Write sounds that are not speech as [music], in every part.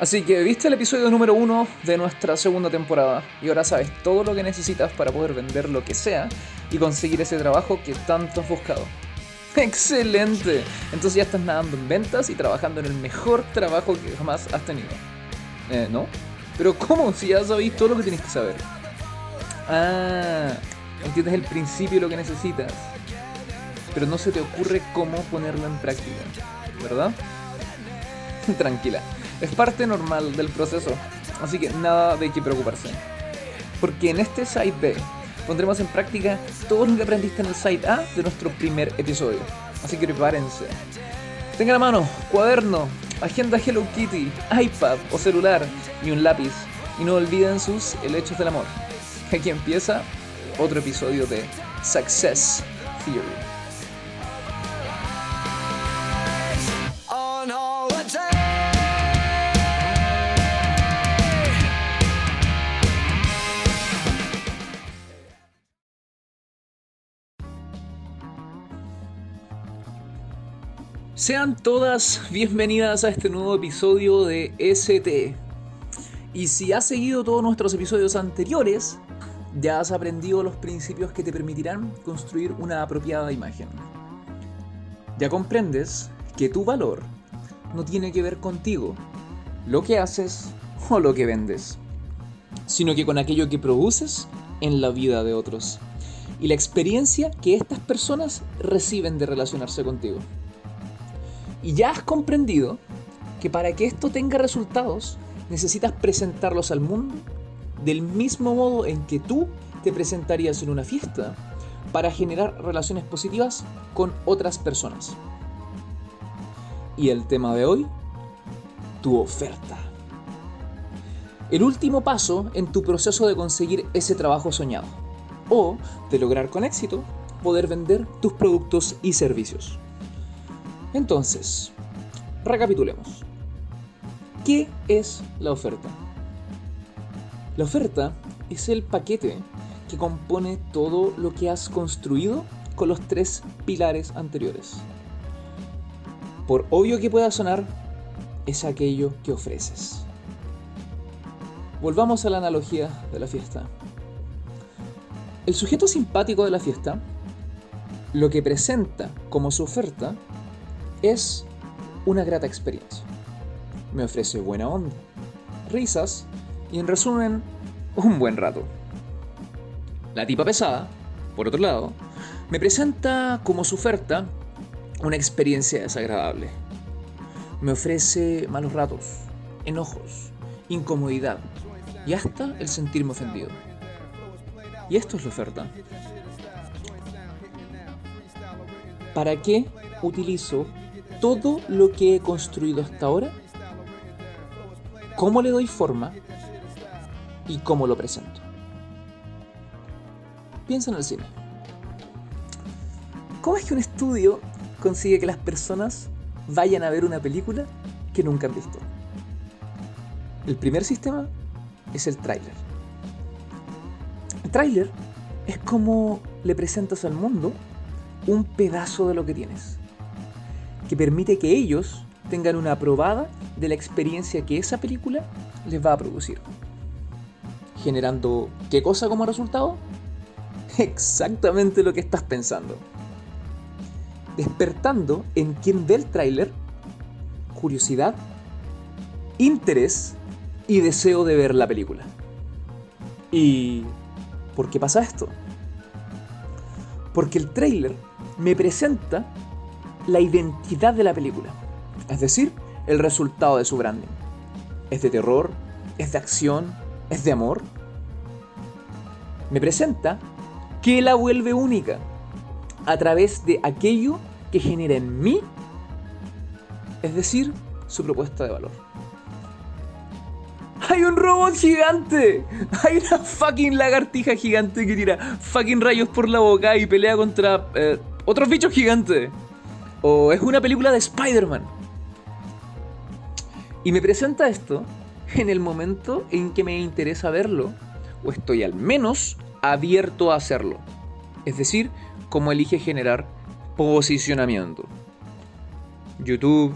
Así que viste el episodio número uno de nuestra segunda temporada y ahora sabes todo lo que necesitas para poder vender lo que sea y conseguir ese trabajo que tanto has buscado. [laughs] ¡Excelente! Entonces ya estás nadando en ventas y trabajando en el mejor trabajo que jamás has tenido. Eh, ¿No? Pero ¿cómo? Si ya sabéis todo lo que tienes que saber. Ah, entiendes el principio de lo que necesitas. Pero no se te ocurre cómo ponerlo en práctica. ¿Verdad? [laughs] Tranquila. Es parte normal del proceso. Así que nada de qué preocuparse. Porque en este Site B pondremos en práctica todo lo que aprendiste en el Site A de nuestro primer episodio. Así que prepárense. Tengan a mano cuaderno, agenda Hello Kitty, iPad o celular y un lápiz. Y no olviden sus helechos del amor. Aquí empieza otro episodio de Success Theory. Sean todas bienvenidas a este nuevo episodio de ST. Y si has seguido todos nuestros episodios anteriores, ya has aprendido los principios que te permitirán construir una apropiada imagen. Ya comprendes que tu valor no tiene que ver contigo, lo que haces o lo que vendes, sino que con aquello que produces en la vida de otros y la experiencia que estas personas reciben de relacionarse contigo. Y ya has comprendido que para que esto tenga resultados necesitas presentarlos al mundo del mismo modo en que tú te presentarías en una fiesta para generar relaciones positivas con otras personas. Y el tema de hoy, tu oferta. El último paso en tu proceso de conseguir ese trabajo soñado o de lograr con éxito poder vender tus productos y servicios. Entonces, recapitulemos. ¿Qué es la oferta? La oferta es el paquete que compone todo lo que has construido con los tres pilares anteriores. Por obvio que pueda sonar, es aquello que ofreces. Volvamos a la analogía de la fiesta. El sujeto simpático de la fiesta lo que presenta como su oferta es una grata experiencia. Me ofrece buena onda, risas y en resumen, un buen rato. La tipa pesada, por otro lado, me presenta como su oferta una experiencia desagradable. Me ofrece malos ratos, enojos, incomodidad y hasta el sentirme ofendido. Y esto es la oferta. ¿Para qué utilizo todo lo que he construido hasta ahora, cómo le doy forma y cómo lo presento. Piensa en el cine. ¿Cómo es que un estudio consigue que las personas vayan a ver una película que nunca han visto? El primer sistema es el tráiler. El tráiler es como le presentas al mundo un pedazo de lo que tienes que permite que ellos tengan una probada de la experiencia que esa película les va a producir. Generando qué cosa como resultado? [laughs] Exactamente lo que estás pensando. Despertando en quien ve el tráiler curiosidad, interés y deseo de ver la película. ¿Y por qué pasa esto? Porque el tráiler me presenta la identidad de la película, es decir, el resultado de su branding. ¿Es de terror? ¿Es de acción? ¿Es de amor? Me presenta que la vuelve única a través de aquello que genera en mí, es decir, su propuesta de valor. ¡Hay un robot gigante! [laughs] ¡Hay una fucking lagartija gigante que tira fucking rayos por la boca y pelea contra eh, otros bichos gigantes! O es una película de Spider-Man. Y me presenta esto en el momento en que me interesa verlo, o estoy al menos abierto a hacerlo. Es decir, cómo elige generar posicionamiento. YouTube,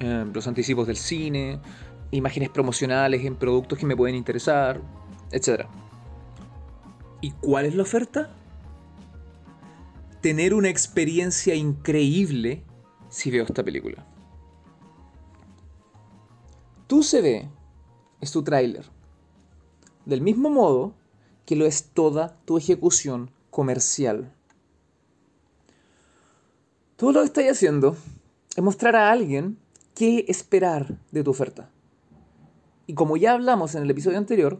eh, los anticipos del cine, imágenes promocionales en productos que me pueden interesar, etc. ¿Y cuál es la oferta? Tener una experiencia increíble si veo esta película. Tu CV es tu tráiler. Del mismo modo que lo es toda tu ejecución comercial. Todo lo que estás haciendo es mostrar a alguien qué esperar de tu oferta. Y como ya hablamos en el episodio anterior,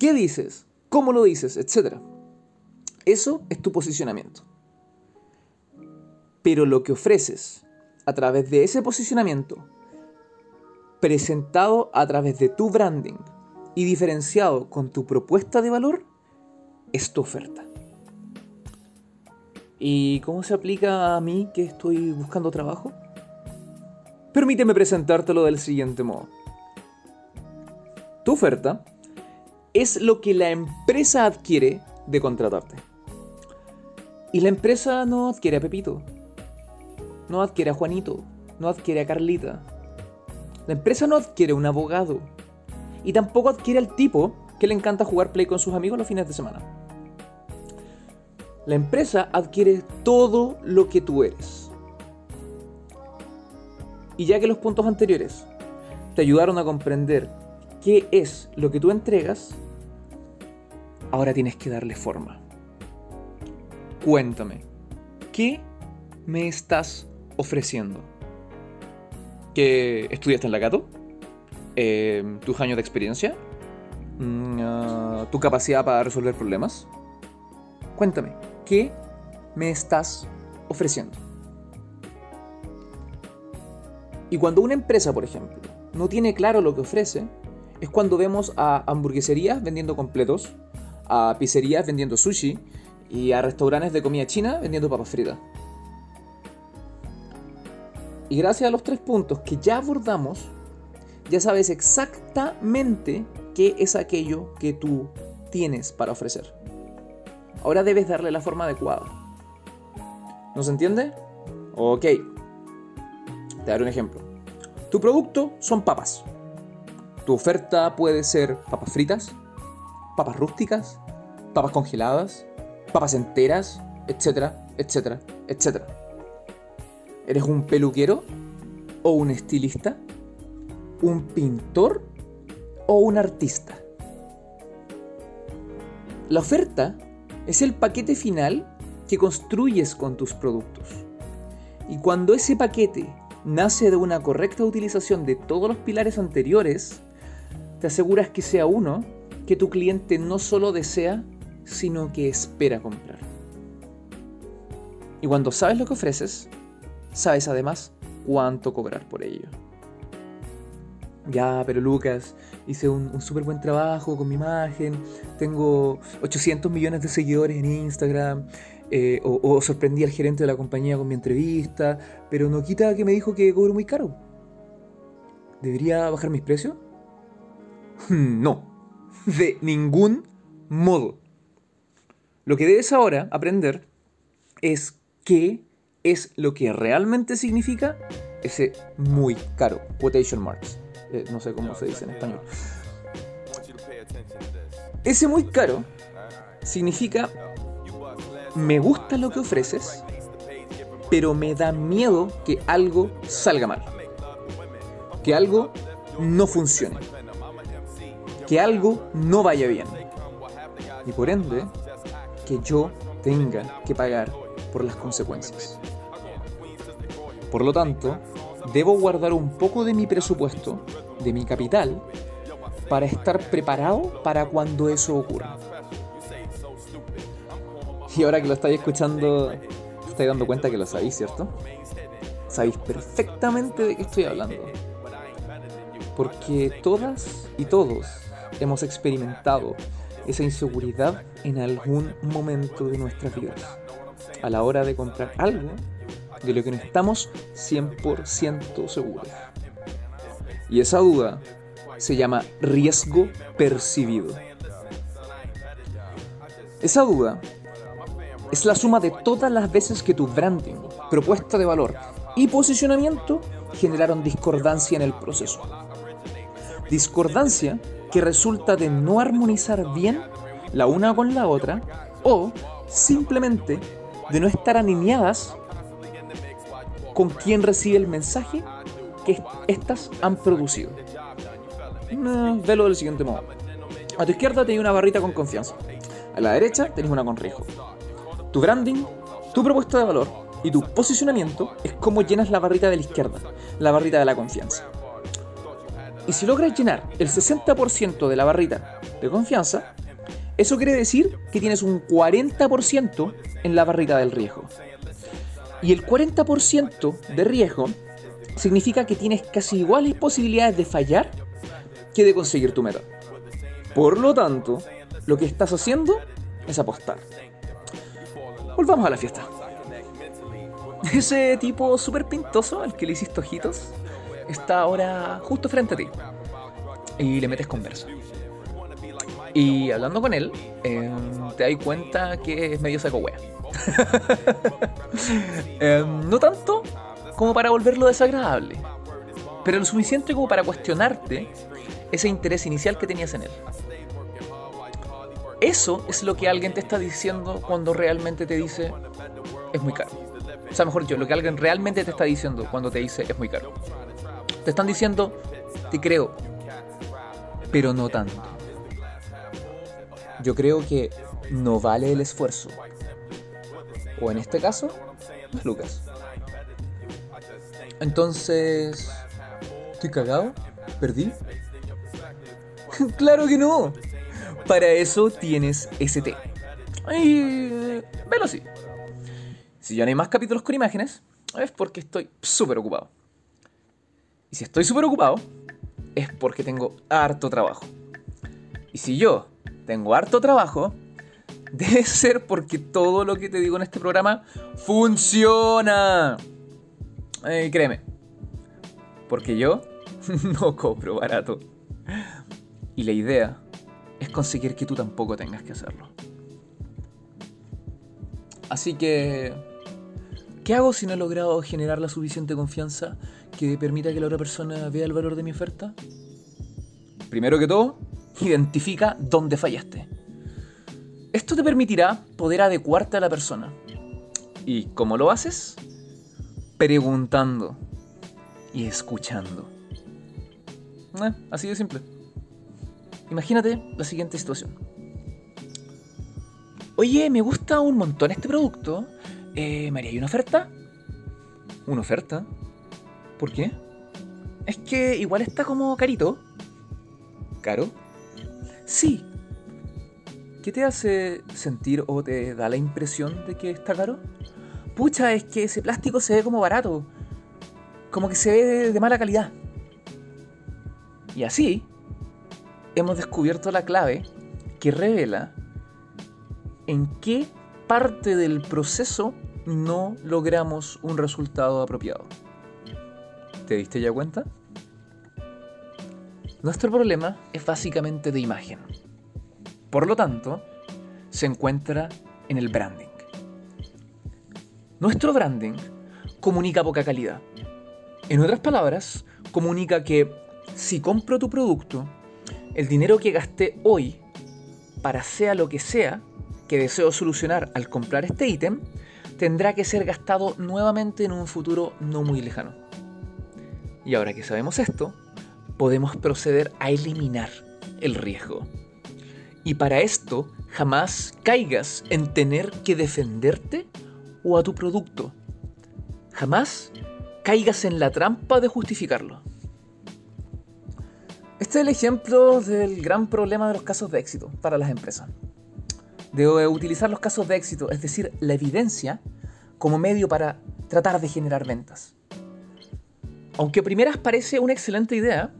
¿qué dices? ¿Cómo lo dices? Etcétera. Eso es tu posicionamiento. Pero lo que ofreces a través de ese posicionamiento, presentado a través de tu branding y diferenciado con tu propuesta de valor, es tu oferta. ¿Y cómo se aplica a mí que estoy buscando trabajo? Permíteme presentártelo del siguiente modo. Tu oferta es lo que la empresa adquiere de contratarte. Y la empresa no adquiere a Pepito, no adquiere a Juanito, no adquiere a Carlita. La empresa no adquiere un abogado. Y tampoco adquiere al tipo que le encanta jugar play con sus amigos los fines de semana. La empresa adquiere todo lo que tú eres. Y ya que los puntos anteriores te ayudaron a comprender qué es lo que tú entregas, ahora tienes que darle forma. Cuéntame, ¿qué me estás ofreciendo? ¿Que estudiaste en la Gato? Eh, ¿Tus años de experiencia? Mm, ah, ¿Tu capacidad para resolver problemas? Cuéntame, ¿qué me estás ofreciendo? Y cuando una empresa, por ejemplo, no tiene claro lo que ofrece, es cuando vemos a hamburgueserías vendiendo completos, a pizzerías vendiendo sushi y a restaurantes de comida china vendiendo papas fritas. Y gracias a los tres puntos que ya abordamos, ya sabes exactamente qué es aquello que tú tienes para ofrecer. Ahora debes darle la forma adecuada. ¿No se entiende? Ok. Te daré un ejemplo. Tu producto son papas. Tu oferta puede ser papas fritas, papas rústicas, papas congeladas, papas enteras, etcétera, etcétera, etcétera. ¿Eres un peluquero? ¿O un estilista? ¿Un pintor? ¿O un artista? La oferta es el paquete final que construyes con tus productos. Y cuando ese paquete nace de una correcta utilización de todos los pilares anteriores, te aseguras que sea uno que tu cliente no solo desea, sino que espera comprar. Y cuando sabes lo que ofreces, sabes además cuánto cobrar por ello. Ya, pero Lucas, hice un, súper buen trabajo con mi imagen, tengo 800 millones de seguidores en Instagram, eh, o, sorprendí al gerente de la compañía con mi entrevista, pero no quita que me dijo que cobro muy caro. ¿Debería bajar mis precios? [laughs] No, de ningún modo. Lo que debes ahora aprender es qué es lo que realmente significa ese muy caro, quotation marks. Eh, no sé cómo se dice en español. Ese muy caro significa me gusta lo que ofreces, pero me da miedo que algo salga mal. Que algo no funcione. Que algo no vaya bien. Y por ende, que yo tenga que pagar por las consecuencias. Por lo tanto, debo guardar un poco de mi presupuesto, de mi capital, para estar preparado para cuando eso ocurra. Y ahora que lo estáis escuchando, estáis dando cuenta que lo sabéis, ¿cierto? Sabéis perfectamente de qué estoy hablando. Porque todas y todos hemos experimentado esa inseguridad en algún momento de nuestras vidas. A la hora de comprar algo de lo que no estamos 100% seguros. Y esa duda se llama riesgo percibido. Esa duda es la suma de todas las veces que tu branding, propuesta de valor y posicionamiento generaron discordancia en el proceso. discordancia que resulta de no armonizar bien la una con la otra o simplemente de no estar alineadas con quien recibe el mensaje que éstas han producido. velo del siguiente modo. A tu izquierda tenéis una barrita con confianza. A la derecha tenéis una con riesgo. Tu branding, tu propuesta de valor y tu posicionamiento es como llenas la barrita de la izquierda, la barrita de la confianza. Y si logras llenar el 60% de la barrita de confianza, eso quiere decir que tienes un 40% en la barrita del riesgo. Y el 40% de riesgo significa que tienes casi iguales posibilidades de fallar que de conseguir tu meta. Por lo tanto, lo que estás haciendo es apostar. Volvamos a la fiesta. [laughs] Ese tipo súper pintoso, al que le hiciste ojitos, está ahora justo frente a ti. Y le metes conversa. Y hablando con él, em, te das cuenta que es medio saco wea. [laughs] Em, no tanto como para volverlo desagradable, pero lo suficiente como para cuestionarte ese interés inicial que tenías en él. Eso es lo que alguien te está diciendo cuando realmente te dice es muy caro. O sea, mejor yo, lo que alguien realmente te está diciendo cuando te dice es muy caro. Te están diciendo, te creo, pero no tanto. Yo creo que no vale el esfuerzo. O en este caso, Lucas. Entonces, ¿estoy cagado? ¿Perdí? [laughs] claro que no. Para eso tienes ST. Y velo así. Si ya no hay más capítulos con imágenes, es porque estoy súper ocupado. Y si estoy súper ocupado, es porque tengo harto trabajo. Y si yo tengo harto trabajo, [laughs] debe ser porque todo lo que te digo en este programa funciona. Eh, créeme. Porque yo [laughs] no cobro barato. Y la idea es conseguir que tú tampoco tengas que hacerlo. Así que, ¿qué hago si no he logrado generar la suficiente confianza que permita que la otra persona vea el valor de mi oferta? Primero que todo, identifica dónde fallaste. Esto te permitirá poder adecuarte a la persona. ¿Y cómo lo haces? Preguntando y escuchando. Eh, así de simple. Imagínate la siguiente situación. Oye, me gusta un montón este producto. Eh, María, ¿hay una oferta? ¿Una oferta? ¿Por qué? Es que igual está como carito. ¿Caro? Sí. ¿Qué te hace sentir o te da la impresión de que está caro? Pucha, es que ese plástico se ve como barato. Como que se ve de mala calidad. Y así, hemos descubierto la clave que revela en qué parte del proceso no logramos un resultado apropiado. ¿Te diste ya cuenta? Nuestro problema es básicamente de imagen. Por lo tanto, se encuentra en el branding. Nuestro branding comunica poca calidad. En otras palabras, comunica que si compro tu producto, el dinero que gasté hoy para sea lo que sea que deseo solucionar al comprar este ítem, tendrá que ser gastado nuevamente en un futuro no muy lejano. Y ahora que sabemos esto, podemos proceder a eliminar el riesgo. Y para esto, jamás caigas en tener que defenderte o a tu producto. Jamás caigas en la trampa de justificarlo. Este es el ejemplo del gran problema de los casos de éxito para las empresas. De utilizar los casos de éxito, es decir, la evidencia, como medio para tratar de generar ventas. Aunque primeras parece una excelente idea,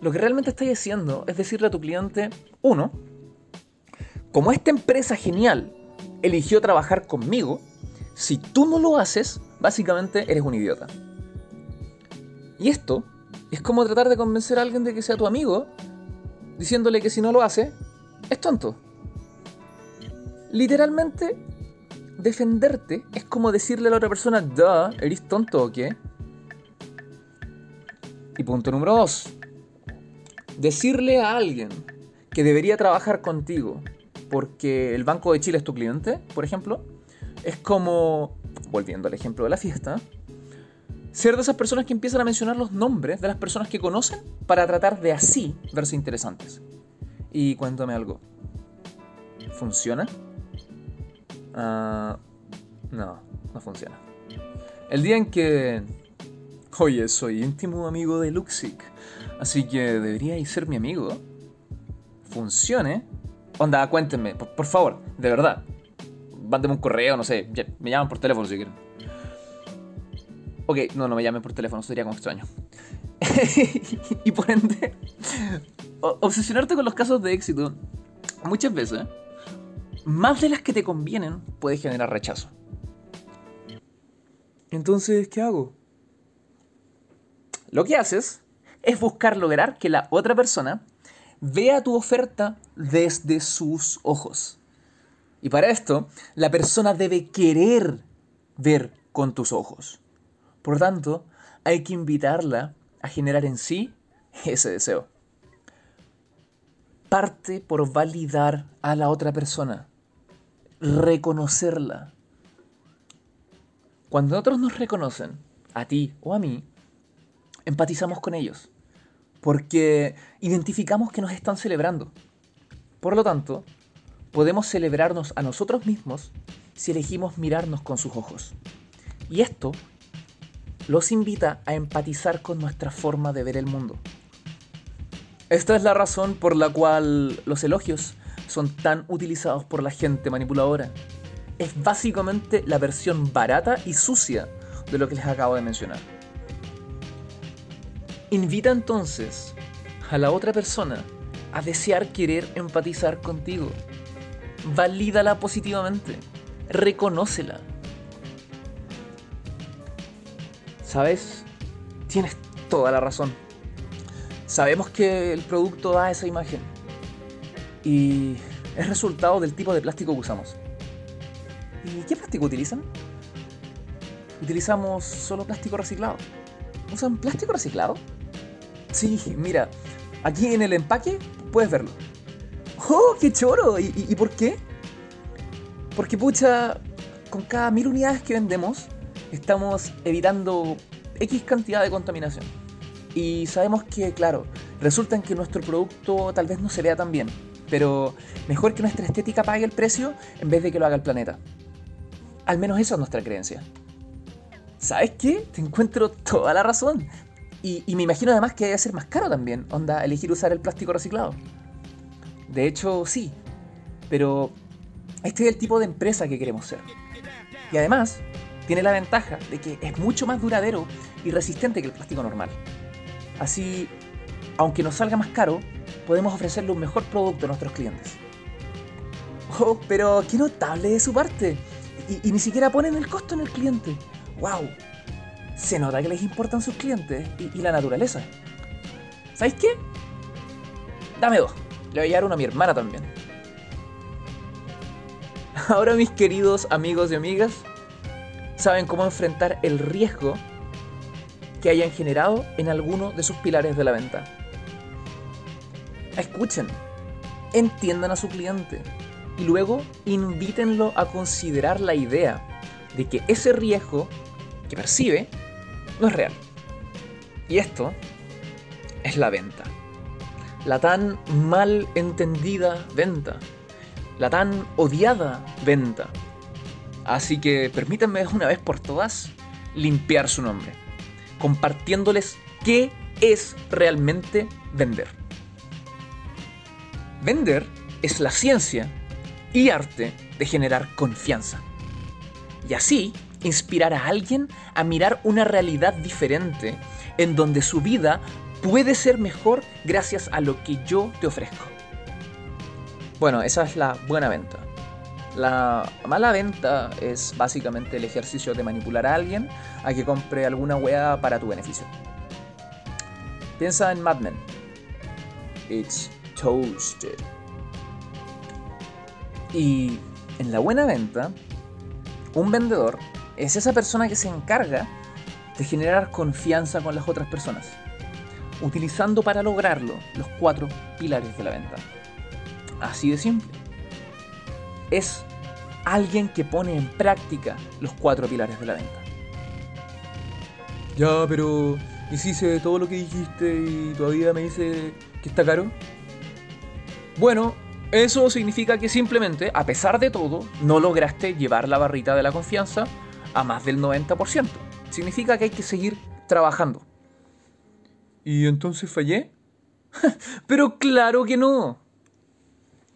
lo que realmente estáis haciendo es decirle a tu cliente, uno, como esta empresa genial eligió trabajar conmigo, si tú no lo haces, básicamente eres un idiota. Y esto es como tratar de convencer a alguien de que sea tu amigo, diciéndole que si no lo hace, es tonto. Literalmente, defenderte es como decirle a la otra persona, da, ¿eres tonto o qué? Y punto número dos. decirle a alguien que debería trabajar contigo porque el Banco de Chile es tu cliente, por ejemplo, es como, volviendo al ejemplo de la fiesta, ser de esas personas que empiezan a mencionar los nombres de las personas que conocen para tratar de así verse interesantes. Y cuéntame algo. ¿Funciona? Ah, no, no funciona. El día en que... Oye, soy íntimo amigo de Luxic, así que deberíais ser mi amigo. Funcione. Onda, cuéntenme, por, favor, de verdad. Mándeme un correo, no sé, me llaman por teléfono si quieren. Ok, no, no me llamen por teléfono, sería como extraño. [laughs] y por ende, obsesionarte con los casos de éxito muchas veces, más de las que te convienen, puede generar rechazo. Entonces, ¿qué hago? Lo que haces es buscar lograr que la otra persona vea tu oferta desde sus ojos. Y para esto, la persona debe querer ver con tus ojos. Por tanto, hay que invitarla a generar en sí ese deseo. Parte por validar a la otra persona, reconocerla, cuando otros nos reconocen, a ti o a mí, empatizamos con ellos, porque identificamos que nos están celebrando. Por lo tanto, podemos celebrarnos a nosotros mismos si elegimos mirarnos con sus ojos. Y esto los invita a empatizar con nuestra forma de ver el mundo. Esta es la razón por la cual los elogios son tan utilizados por la gente manipuladora es básicamente la versión barata y sucia de lo que les acabo de mencionar. Invita entonces a la otra persona a desear querer empatizar contigo. Valídala positivamente. Reconócela. ¿Sabes? Tienes toda la razón. Sabemos que el producto da esa imagen. Y es resultado del tipo de plástico que usamos. ¿Y qué plástico utilizan? Utilizamos solo plástico reciclado. ¿Usan plástico reciclado? Sí, mira, aquí en el empaque puedes verlo. ¡Oh, qué choro! ¿Y, por qué? Porque pucha, con cada mil unidades que vendemos, estamos evitando X cantidad de contaminación. Y sabemos que, claro, resulta en que nuestro producto tal vez no se vea tan bien, pero mejor que nuestra estética pague el precio en vez de que lo haga el planeta. Al menos esa es nuestra creencia. ¿Sabes qué? Te encuentro toda la razón. Y, me imagino además que debe ser más caro también, onda, elegir usar el plástico reciclado. De hecho, sí. Pero este es el tipo de empresa que queremos ser. Y además, tiene la ventaja de que es mucho más duradero y resistente que el plástico normal. Así, aunque nos salga más caro, podemos ofrecerle un mejor producto a nuestros clientes. Oh, pero qué notable de su parte y, ni siquiera ponen el costo en el cliente. ¡Wow! Se nota que les importan sus clientes y, la naturaleza. ¿Sabéis qué? Dame dos. Le voy a dar uno a mi hermana también. [laughs] Ahora mis queridos amigos y amigas saben cómo enfrentar el riesgo que hayan generado en alguno de sus pilares de la venta. Escuchen, entiendan a su cliente, y luego invítenlo a considerar la idea de que ese riesgo que percibe no es real. Y esto es la venta. La tan mal entendida venta. La tan odiada venta. Así que permítanme una vez por todas limpiar su nombre, compartiéndoles qué es realmente vender. Vender es la ciencia y arte de generar confianza. Y así inspirar a alguien a mirar una realidad diferente en donde su vida puede ser mejor gracias a lo que yo te ofrezco. Bueno, esa es la buena venta. La mala venta es básicamente el ejercicio de manipular a alguien a que compre alguna weá para tu beneficio. Piensa en Mad Men. It's toasted. Y en la buena venta, un vendedor es esa persona que se encarga de generar confianza con las otras personas. utilizando para lograrlo los cuatro pilares de la venta. Así de simple. Es alguien que pone en práctica los cuatro pilares de la venta. Ya, pero ¿y si hice todo lo que dijiste y todavía me dice que está caro? Bueno, eso significa que simplemente, a pesar de todo, no lograste llevar la barrita de la confianza a más del 90%. Significa que hay que seguir trabajando. ¿Y entonces fallé? [laughs] Pero claro que no.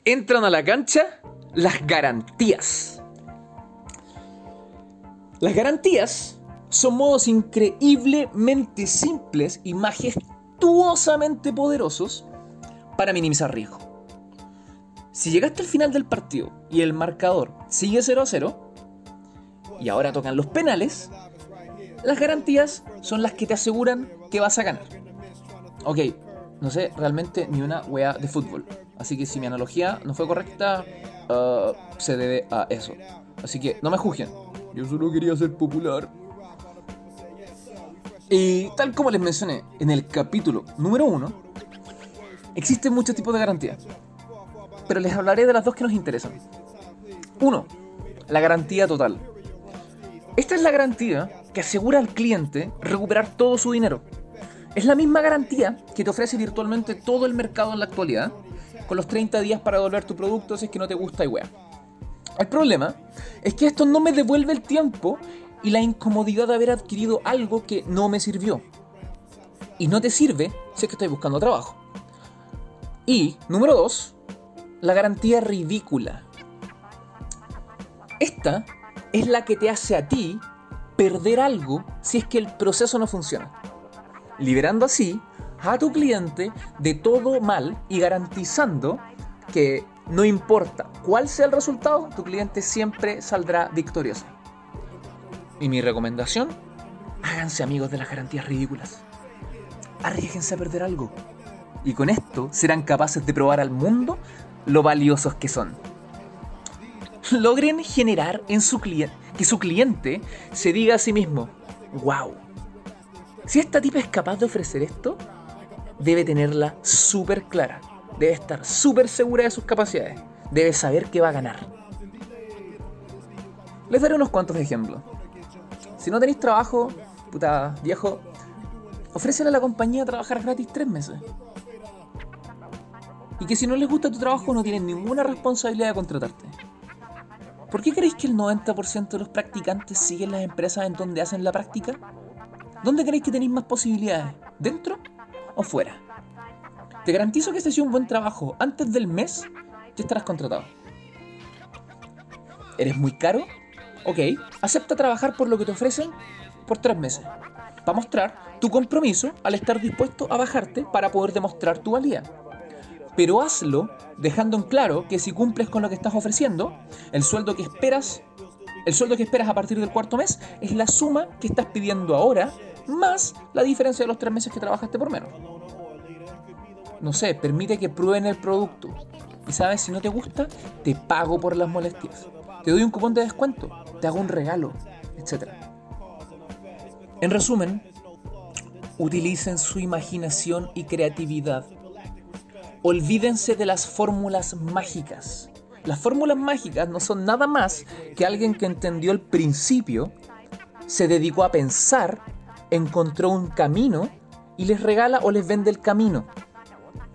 Entran a la cancha las garantías. Las garantías son modos increíblemente simples y majestuosamente poderosos para minimizar riesgo. Si llegaste al final del partido y el marcador sigue 0 a 0, y ahora tocan los penales, las garantías son las que te aseguran que vas a ganar. Ok, no sé realmente ni una wea de fútbol. Así que si mi analogía no fue correcta, uh, se debe a eso. Así que no me juzguen. Yo solo quería ser popular. Y tal como les mencioné en el capítulo número 1, existen muchos tipos de garantías. Pero les hablaré de las dos que nos interesan. Uno, la garantía total. Esta es la garantía que asegura al cliente recuperar todo su dinero. Es la misma garantía que te ofrece virtualmente todo el mercado en la actualidad, con los 30 días para devolver tu producto si es que no te gusta y wea. El problema es que esto no me devuelve el tiempo y la incomodidad de haber adquirido algo que no me sirvió. Y no te sirve si es que estoy buscando trabajo. Y, número 2, la garantía ridícula. Esta es la que te hace a ti perder algo si es que el proceso no funciona. Liberando así a tu cliente de todo mal y garantizando que no importa cuál sea el resultado, tu cliente siempre saldrá victorioso. Y mi recomendación, háganse amigos de las garantías ridículas. Arriesguense a perder algo. Y con esto serán capaces de probar al mundo lo valiosos que son logren generar en su cliente que su cliente se diga a sí mismo, wow, si esta tipa es capaz de ofrecer esto, debe tenerla súper clara, debe estar súper segura de sus capacidades, debe saber que va a ganar. Les daré unos cuantos ejemplos. Si no tenéis trabajo, puta viejo, ofrécele a la compañía trabajar gratis tres meses. Y que si no les gusta tu trabajo no tienen ninguna responsabilidad de contratarte. ¿Por qué creéis que el 90% de los practicantes siguen las empresas en donde hacen la práctica? ¿Dónde creéis que tenéis más posibilidades? ¿Dentro o fuera? Te garantizo que si haces un buen trabajo antes del mes, ya estarás contratado. ¿Eres muy caro? Ok, acepta trabajar por lo que te ofrecen por tres meses. Para mostrar tu compromiso al estar dispuesto a bajarte para poder demostrar tu valía pero hazlo dejando en claro que si cumples con lo que estás ofreciendo, el sueldo que esperas, el sueldo que esperas a partir del cuarto mes es la suma que estás pidiendo ahora más la diferencia de los tres meses que trabajaste por menos. No sé, permite que prueben el producto. Y sabes, si no te gusta, te pago por las molestias. Te doy un cupón de descuento, te hago un regalo, etc. En resumen, utilicen su imaginación y creatividad olvídense de las fórmulas mágicas. Las fórmulas mágicas no son nada más que alguien que entendió el principio, se dedicó a pensar, encontró un camino y les regala o les vende el camino.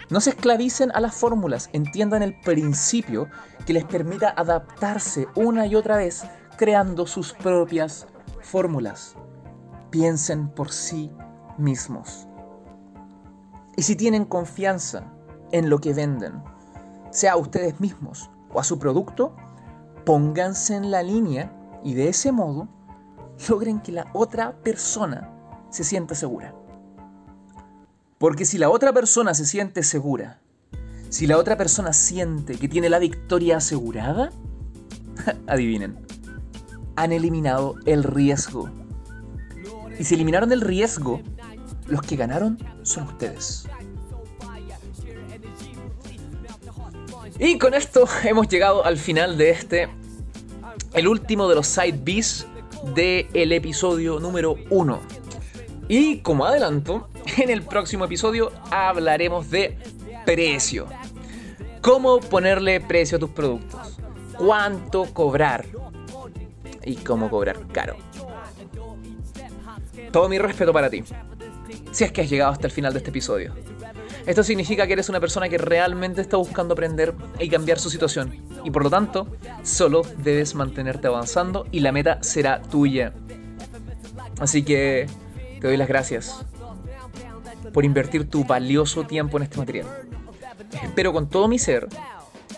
No se esclavicen a las fórmulas, entiendan el principio que les permita adaptarse una y otra vez creando sus propias fórmulas. Piensen por sí mismos. Y si tienen confianza en lo que venden, sea a ustedes mismos o a su producto, pónganse en la línea y de ese modo logren que la otra persona se sienta segura. Porque si la otra persona se siente segura, si la otra persona siente que tiene la victoria asegurada, [laughs] adivinen, han eliminado el riesgo. Y si eliminaron el riesgo, los que ganaron son ustedes. Y con esto [laughs] hemos llegado al final de este, el último de los side Bs del episodio número 1. Y como adelanto, [laughs] En el próximo episodio hablaremos de precio. Cómo ponerle precio a tus productos. Cuánto cobrar. Y cómo cobrar caro. Todo mi respeto para ti. Si es que has llegado hasta el final de este episodio. Esto significa que eres una persona que realmente está buscando aprender y cambiar su situación. Y por lo tanto, solo debes mantenerte avanzando y la meta será tuya. Así que te doy las gracias por invertir tu valioso tiempo en este material. Espero con todo mi ser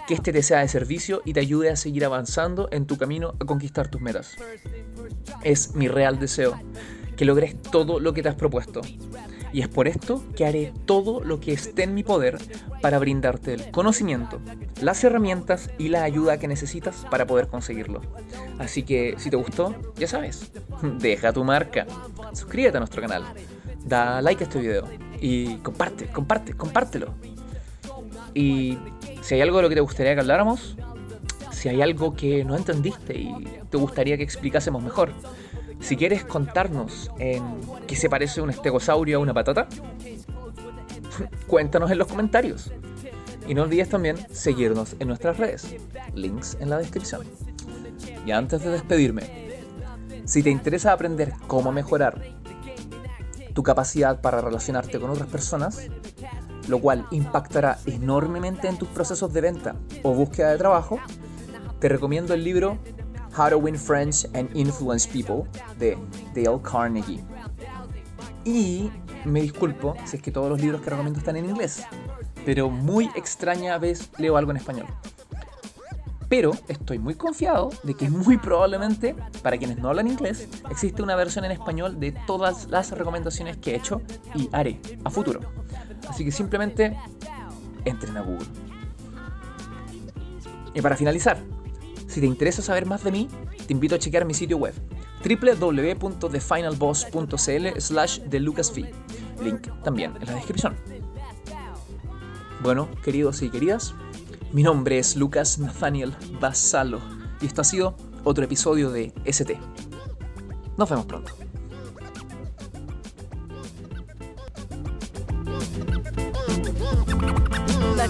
que este te sea de servicio y te ayude a seguir avanzando en tu camino a conquistar tus metas. Es mi real deseo que logres todo lo que te has propuesto. Y es por esto que haré todo lo que esté en mi poder para brindarte el conocimiento, las herramientas y la ayuda que necesitas para poder conseguirlo. Así que si te gustó, ya sabes, [laughs] deja tu marca, suscríbete a nuestro canal, da like a este video y comparte, comparte, compártelo. Y si hay algo de lo que te gustaría que habláramos, si hay algo que no entendiste y te gustaría que explicásemos mejor, si quieres contarnos en qué se parece un estegosaurio a una patata, [laughs] cuéntanos en los comentarios. Y no olvides también seguirnos en nuestras redes, links en la descripción. Y antes de despedirme, si te interesa aprender cómo mejorar tu capacidad para relacionarte con otras personas, lo cual impactará enormemente en tus procesos de venta o búsqueda de trabajo, te recomiendo el libro How to Win Friends and Influence People de Dale Carnegie. Y me disculpo si es que todos los libros que recomiendo están en inglés, pero muy extraña vez leo algo en español. Pero estoy muy confiado de que muy probablemente, para quienes no hablan inglés, existe una versión en español de todas las recomendaciones que he hecho y haré a futuro. Así que simplemente entren a Google. Y para finalizar, si te interesa saber más de mí, te invito a chequear mi sitio web www.thefinalboss.cl slash Link también en la descripción. Bueno, queridos y queridas, mi nombre es Lucas Nathaniel Basalo y esto ha sido otro episodio de ST. Nos vemos pronto.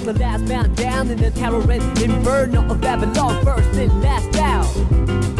the last man down in the tower and Inferno of Babylon, first and last out.